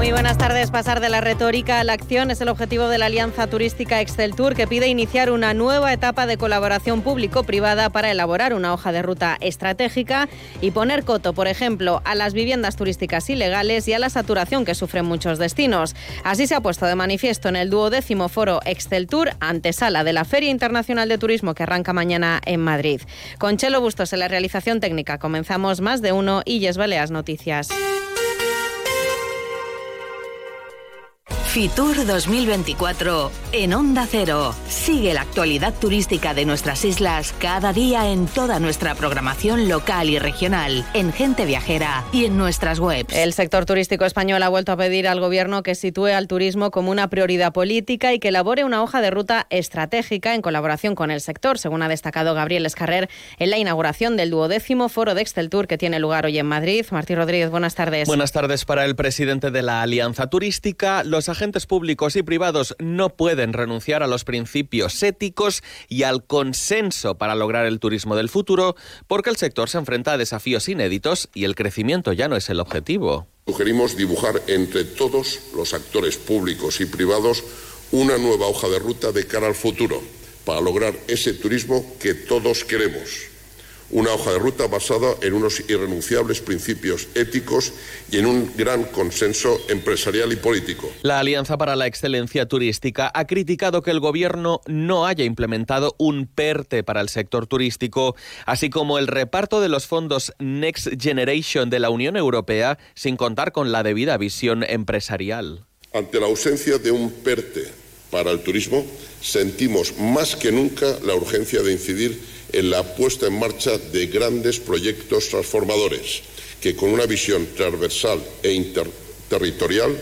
Muy buenas tardes. Pasar de la retórica a la acción es el objetivo de la Alianza Turística Tour, que pide iniciar una nueva etapa de colaboración público-privada para elaborar una hoja de ruta estratégica y poner coto, por ejemplo, a las viviendas turísticas ilegales y a la saturación que sufren muchos destinos. Así se ha puesto de manifiesto en el duodécimo foro Tour, antesala de la Feria Internacional de Turismo que arranca mañana en Madrid. Con Chelo Bustos en la realización técnica comenzamos más de uno y Yes Baleas Noticias. Fitur 2024 en Onda Cero. Sigue la actualidad turística de nuestras islas cada día en toda nuestra programación local y regional, en Gente Viajera y en nuestras webs. El sector turístico español ha vuelto a pedir al Gobierno que sitúe al turismo como una prioridad política y que elabore una hoja de ruta estratégica en colaboración con el sector, según ha destacado Gabriel Escarrer en la inauguración del duodécimo foro de Excel Tour que tiene lugar hoy en Madrid. Martín Rodríguez, buenas tardes. Buenas tardes para el presidente de la Alianza Turística. Los agentes públicos y privados no pueden renunciar a los principios éticos y al consenso para lograr el turismo del futuro, porque el sector se enfrenta a desafíos inéditos y el crecimiento ya no es el objetivo. Sugerimos dibujar entre todos los actores públicos y privados una nueva hoja de ruta de cara al futuro para lograr ese turismo que todos queremos una hoja de ruta basada en unos irrenunciables principios éticos y en un gran consenso empresarial y político. La Alianza para la Excelencia Turística ha criticado que el Gobierno no haya implementado un PERTE para el sector turístico, así como el reparto de los fondos Next Generation de la Unión Europea sin contar con la debida visión empresarial. Ante la ausencia de un PERTE para el turismo, sentimos más que nunca la urgencia de incidir en la puesta en marcha de grandes proyectos transformadores que con una visión transversal e interterritorial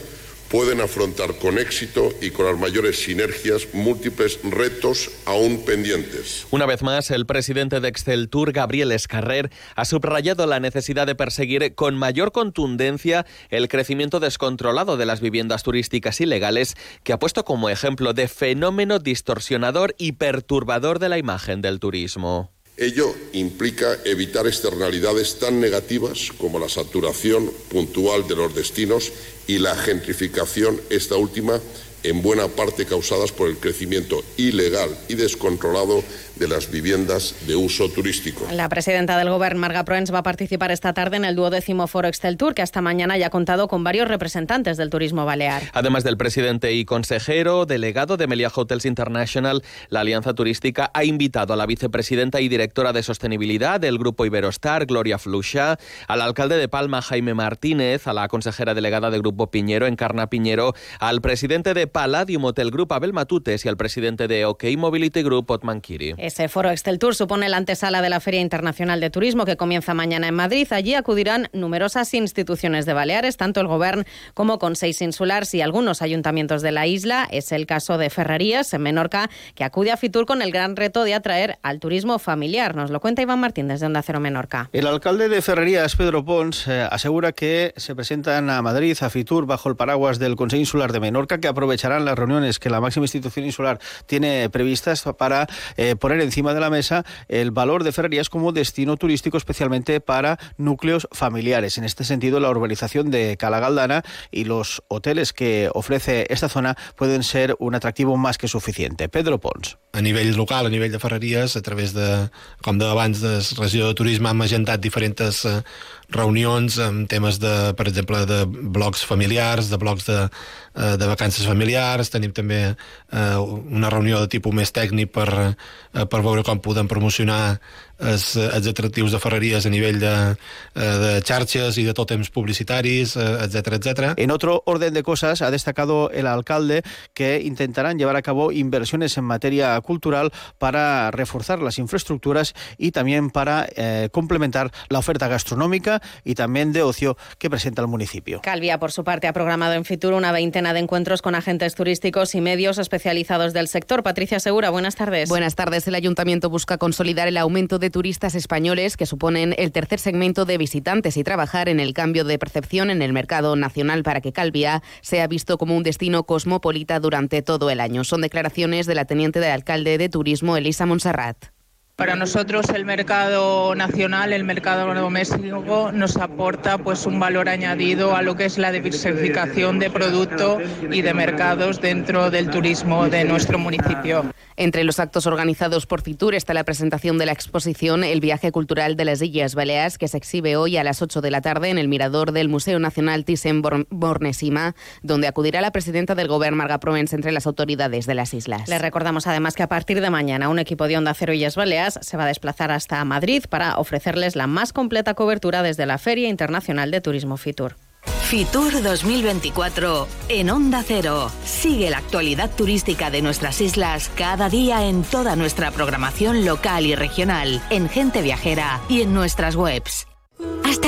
pueden afrontar con éxito y con las mayores sinergias múltiples retos aún pendientes. Una vez más, el presidente de Excel Tour, Gabriel Escarrer, ha subrayado la necesidad de perseguir con mayor contundencia el crecimiento descontrolado de las viviendas turísticas ilegales, que ha puesto como ejemplo de fenómeno distorsionador y perturbador de la imagen del turismo. Ello implica evitar externalidades tan negativas como la saturación puntual de los destinos y la gentrificación, esta última en buena parte causadas por el crecimiento ilegal y descontrolado de las viviendas de uso turístico. La presidenta del Gobierno, Marga Proens, va a participar esta tarde en el duodécimo Foro Excel Tour, que hasta mañana ya ha contado con varios representantes del turismo balear. Además del presidente y consejero, delegado de Melia Hotels International, la Alianza Turística ha invitado a la vicepresidenta y directora de sostenibilidad del Grupo Iberostar, Gloria Flucha, al alcalde de Palma, Jaime Martínez, a la consejera delegada del Grupo Piñero, Encarna Piñero, al presidente de Palladium Hotel Group, Abel Matutes, y al presidente de OK Mobility Group, Otman Kiri. Ese foro Excel Tour supone la antesala de la Feria Internacional de Turismo que comienza mañana en Madrid. Allí acudirán numerosas instituciones de Baleares, tanto el Gobierno como con seis insulares y algunos ayuntamientos de la isla. Es el caso de Ferrerías, en Menorca, que acude a Fitur con el gran reto de atraer al turismo familiar. Nos lo cuenta Iván Martín desde Onda Cero Menorca. El alcalde de Ferrerías, Pedro Pons, eh, asegura que se presentan a Madrid, a Fitur, bajo el paraguas del Consejo Insular de Menorca, que aprovecharán las reuniones que la máxima institución insular tiene previstas para eh, poner encima de la mesa el valor de Ferrerías como destino turístico, especialmente para núcleos familiares. En este sentido, la urbanización de Calagaldana y los hoteles que ofrece esta zona pueden ser un atractivo más que suficiente. Pedro Pons. A nivell local, a nivell de Ferreries, a través de, com de abans, de regió de turisme, hem agendat diferents eh, reunions amb temes de, per exemple, de blocs familiars, de blocs de, eh, de vacances familiars, tenim també eh, una reunió de tipus més tècnic per, eh, per veure com podem promocionar els, els atractius de ferreries a nivell de, eh, de xarxes y de tótems publicitaris, etcétera, etcétera. En otro orden de cosas, ha destacado el alcalde que intentarán llevar a cabo inversiones en materia cultural para reforzar las infraestructuras y también para eh, complementar la oferta gastronómica y también de ocio que presenta el municipio. Calvia, por su parte, ha programado en Fitur una veintena de encuentros con agentes turísticos y medios especializados del sector. Patricia Segura, buenas tardes. Buenas tardes. El ayuntamiento busca consolidar el aumento de turistas españoles que suponen el tercer segmento de visitantes y trabajar en el cambio de percepción en el mercado nacional para que Calvia sea visto como un destino cosmopolita durante todo el año. Son declaraciones de la teniente de alcalde de turismo, Elisa Monserrat. Para nosotros el mercado nacional, el mercado doméstico nos aporta pues un valor añadido a lo que es la diversificación de producto y de mercados dentro del turismo de nuestro municipio. Entre los actos organizados por Fitur está la presentación de la exposición El viaje cultural de las Islas Baleares, que se exhibe hoy a las 8 de la tarde en el mirador del Museo Nacional Thyssen-Bornesima, donde acudirá la presidenta del Gobierno, Marga Provence, entre las autoridades de las islas. Le recordamos además que a partir de mañana un equipo de Onda Cero Islas Baleares se va a desplazar hasta Madrid para ofrecerles la más completa cobertura desde la Feria Internacional de Turismo Fitur. Fitur 2024 en Onda Cero. Sigue la actualidad turística de nuestras islas cada día en toda nuestra programación local y regional, en Gente Viajera y en nuestras webs.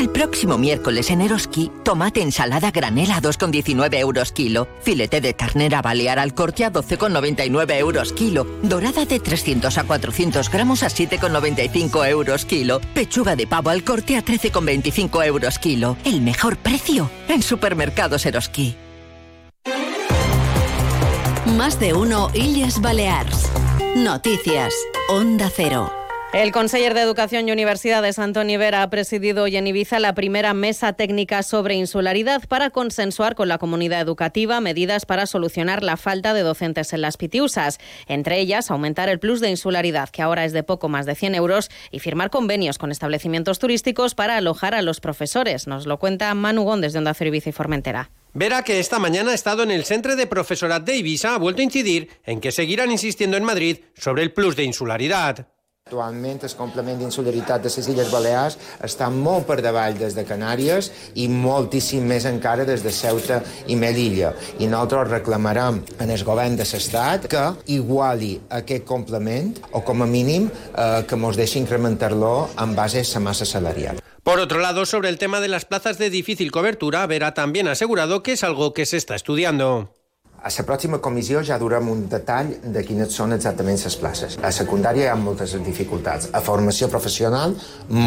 El próximo miércoles en Eroski, tomate ensalada granela a 2,19 euros kilo, filete de ternera balear al corte a 12,99 euros kilo, dorada de 300 a 400 gramos a 7,95 euros kilo, pechuga de pavo al corte a 13,25 euros kilo. El mejor precio en supermercados Eroski. Más de uno Illes Balears. Noticias. Onda Cero. El conseller de Educación y Universidades, Antoni Vera, ha presidido hoy en Ibiza la primera mesa técnica sobre insularidad para consensuar con la comunidad educativa medidas para solucionar la falta de docentes en las pitiusas. Entre ellas, aumentar el plus de insularidad, que ahora es de poco más de 100 euros, y firmar convenios con establecimientos turísticos para alojar a los profesores. Nos lo cuenta Manu Góndez de Onda Cero Ibiza y Formentera. Vera, que esta mañana ha estado en el Centro de Profesorat de Ibiza, ha vuelto a incidir en que seguirán insistiendo en Madrid sobre el plus de insularidad. Actualment el complement d'insolidaritat de les Illes Balears està molt per davall des de Canàries i moltíssim més encara des de Ceuta i Melilla. I nosaltres reclamarem en el govern de l'Estat que iguali aquest complement o com a mínim eh, que ens deixi incrementar-lo en base a la massa salarial. Por otro lado, sobre el tema de las plazas de difícil cobertura, Vera también ha asegurado que es algo que se está estudiando. A la pròxima comissió ja durem un detall de quines són exactament les places. A secundària hi ha moltes dificultats. A formació professional,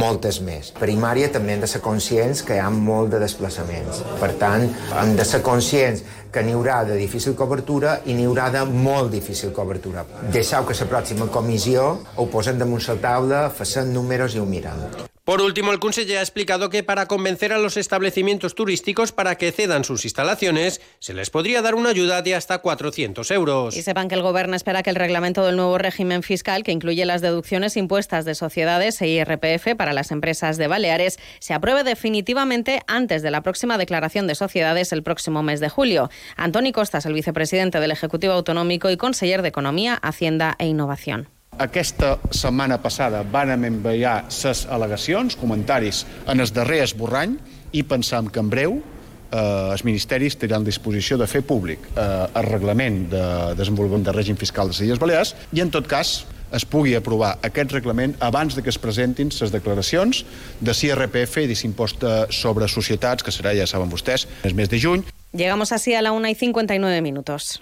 moltes més. Primària també hem de ser conscients que hi ha molt de desplaçaments. Per tant, hem de ser conscients que n'hi haurà de difícil cobertura i n'hi haurà de molt difícil cobertura. Deixeu que la pròxima comissió ho posem damunt la taula, facin números i ho mirem. Por último, el conseller ha explicado que para convencer a los establecimientos turísticos para que cedan sus instalaciones, se les podría dar una ayuda de hasta 400 euros. Y sepan que el Gobierno espera que el reglamento del nuevo régimen fiscal, que incluye las deducciones impuestas de sociedades e IRPF para las empresas de Baleares, se apruebe definitivamente antes de la próxima declaración de sociedades el próximo mes de julio. Antoni Costas, el vicepresidente del Ejecutivo Autonómico y conseller de Economía, Hacienda e Innovación. Aquesta setmana passada van enviar ses al·legacions, comentaris en el darrer esborrany i pensam que en breu eh, els ministeris tindran disposició de fer públic eh, el reglament de desenvolupament de règim fiscal de les Illes Balears i, en tot cas, es pugui aprovar aquest reglament abans de que es presentin les declaracions de CIRPF i de l'impost sobre societats, que serà, ja saben vostès, el mes de juny. Llegamos así a la 1 y 59 minutos.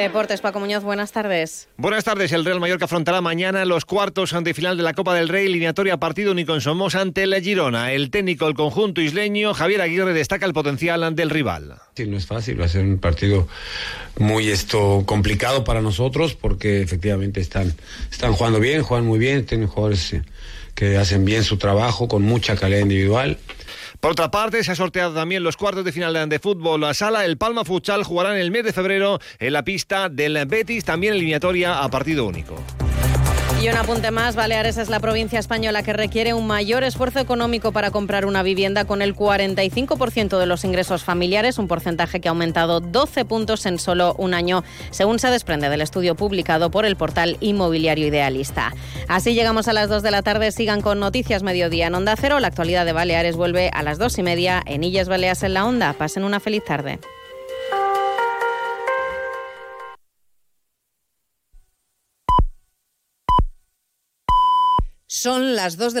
Deportes, Paco Muñoz, buenas tardes. Buenas tardes. El Real Mallorca afrontará mañana los cuartos ante final de la Copa del Rey, eliminatoria partido único en Somos ante la Girona. El técnico del conjunto isleño, Javier Aguirre, destaca el potencial del rival. Sí, no es fácil, va a ser un partido muy esto complicado para nosotros porque efectivamente están, están jugando bien, juegan muy bien, tienen jugadores que hacen bien su trabajo con mucha calidad individual. Por otra parte, se ha sorteado también los cuartos de final de fútbol a sala. El Palma Futsal jugará en el mes de febrero en la pista del Betis, también eliminatoria a partido único. Y un apunte más, Baleares es la provincia española que requiere un mayor esfuerzo económico para comprar una vivienda con el 45% de los ingresos familiares, un porcentaje que ha aumentado 12 puntos en solo un año, según se desprende del estudio publicado por el portal inmobiliario idealista. Así llegamos a las 2 de la tarde, sigan con Noticias Mediodía en Onda Cero. La actualidad de Baleares vuelve a las 2 y media en Illas Baleas en la Onda. Pasen una feliz tarde. Son las 2 de la